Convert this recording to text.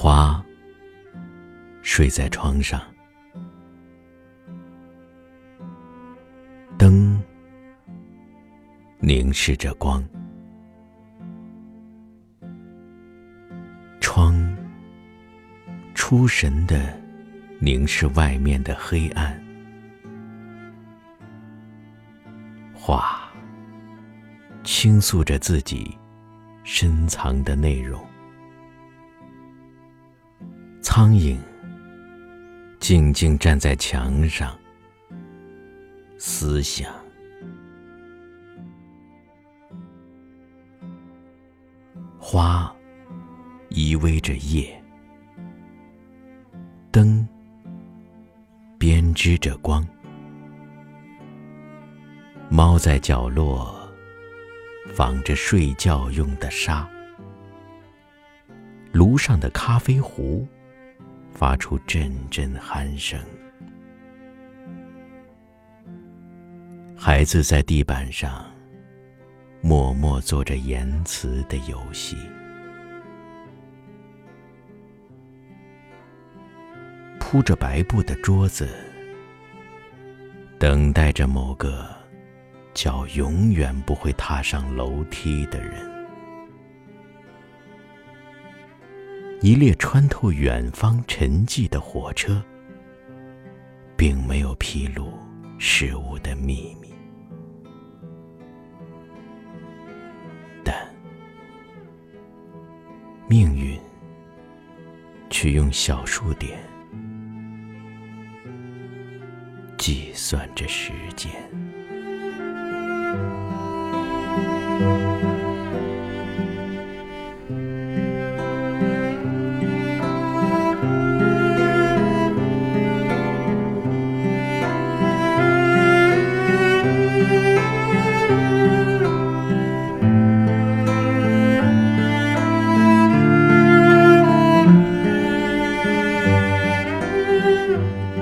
花睡在床上，灯凝视着光，窗出神的凝视外面的黑暗，画倾诉着自己深藏的内容，苍蝇。静静站在墙上，思想。花依偎着叶，灯编织着光。猫在角落纺着睡觉用的纱，炉上的咖啡壶。发出阵阵鼾声，孩子在地板上默默做着言辞的游戏。铺着白布的桌子，等待着某个脚永远不会踏上楼梯的人。一列穿透远方沉寂的火车，并没有披露事物的秘密，但命运却用小数点计算着时间。Música